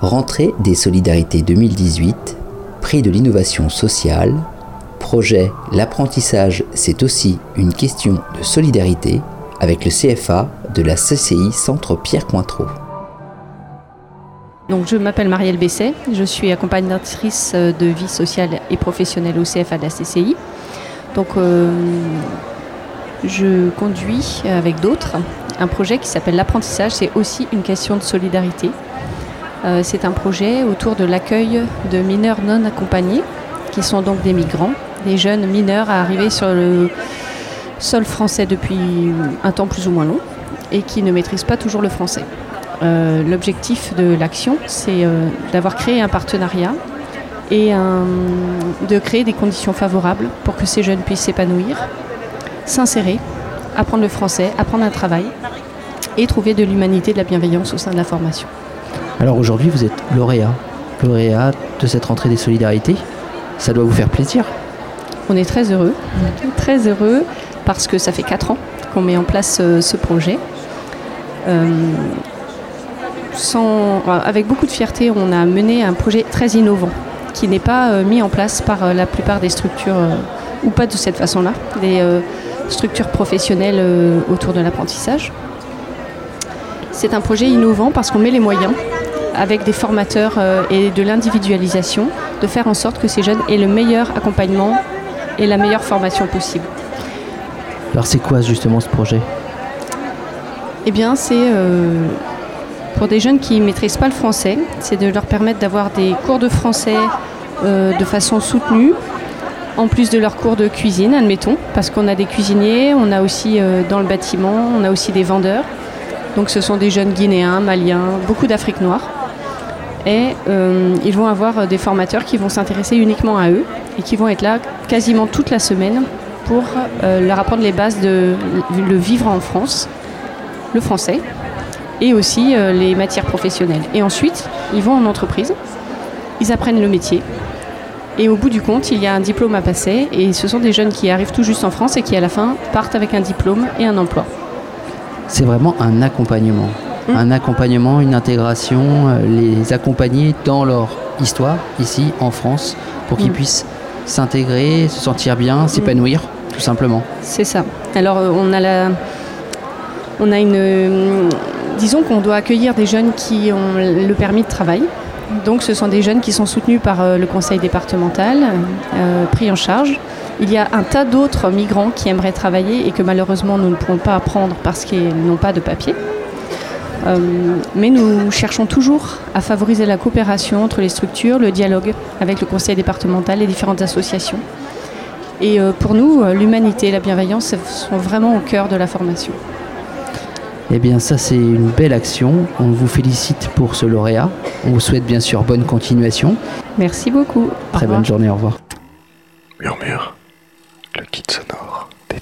Rentrée des Solidarités 2018, prix de l'innovation sociale, projet L'apprentissage, c'est aussi une question de solidarité avec le CFA de la CCI Centre Pierre Cointreau. Donc, je m'appelle Marielle Besset, je suis accompagnatrice de vie sociale et professionnelle au CFA de la CCI. Donc, euh, je conduis avec d'autres un projet qui s'appelle l'apprentissage, c'est aussi une question de solidarité. Euh, c'est un projet autour de l'accueil de mineurs non accompagnés, qui sont donc des migrants, des jeunes mineurs à arriver sur le sol français depuis un temps plus ou moins long et qui ne maîtrisent pas toujours le français. Euh, l'objectif de l'action, c'est euh, d'avoir créé un partenariat et de créer des conditions favorables pour que ces jeunes puissent s'épanouir, s'insérer, apprendre le français, apprendre un travail et trouver de l'humanité, de la bienveillance au sein de la formation. Alors aujourd'hui, vous êtes lauréat, lauréat de cette rentrée des solidarités. Ça doit vous faire plaisir On est très heureux, très heureux parce que ça fait 4 ans qu'on met en place euh, ce projet. Euh, avec beaucoup de fierté, on a mené un projet très innovant qui n'est pas euh, mis en place par euh, la plupart des structures, ou pas de cette façon-là, des structures professionnelles autour de l'apprentissage. C'est un projet innovant parce qu'on met les moyens avec des formateurs et de l'individualisation, de faire en sorte que ces jeunes aient le meilleur accompagnement et la meilleure formation possible. Alors c'est quoi justement ce projet? Eh bien c'est pour des jeunes qui ne maîtrisent pas le français, c'est de leur permettre d'avoir des cours de français euh, de façon soutenue, en plus de leurs cours de cuisine, admettons, parce qu'on a des cuisiniers, on a aussi euh, dans le bâtiment, on a aussi des vendeurs. Donc ce sont des jeunes guinéens, maliens, beaucoup d'Afrique noire. Et euh, ils vont avoir des formateurs qui vont s'intéresser uniquement à eux et qui vont être là quasiment toute la semaine pour leur apprendre les bases de le vivre en France, le français, et aussi euh, les matières professionnelles. Et ensuite, ils vont en entreprise, ils apprennent le métier. Et au bout du compte, il y a un diplôme à passer. Et ce sont des jeunes qui arrivent tout juste en France et qui, à la fin, partent avec un diplôme et un emploi. C'est vraiment un accompagnement. Hum. Un accompagnement, une intégration, euh, les accompagner dans leur histoire, ici, en France, pour qu'ils hum. puissent s'intégrer, se sentir bien, hum. s'épanouir, tout simplement. C'est ça. Alors, euh, on a la. On a une, Disons qu'on doit accueillir des jeunes qui ont le permis de travail. Donc ce sont des jeunes qui sont soutenus par euh, le conseil départemental, euh, pris en charge. Il y a un tas d'autres migrants qui aimeraient travailler et que malheureusement nous ne pourrons pas apprendre parce qu'ils n'ont pas de papier. Euh, mais nous cherchons toujours à favoriser la coopération entre les structures, le dialogue avec le conseil départemental, les différentes associations. Et pour nous, l'humanité et la bienveillance sont vraiment au cœur de la formation. Eh bien ça c'est une belle action. On vous félicite pour ce lauréat. On vous souhaite bien sûr bonne continuation. Merci beaucoup. Très bonne journée, au revoir. Murmure, le kit sonore des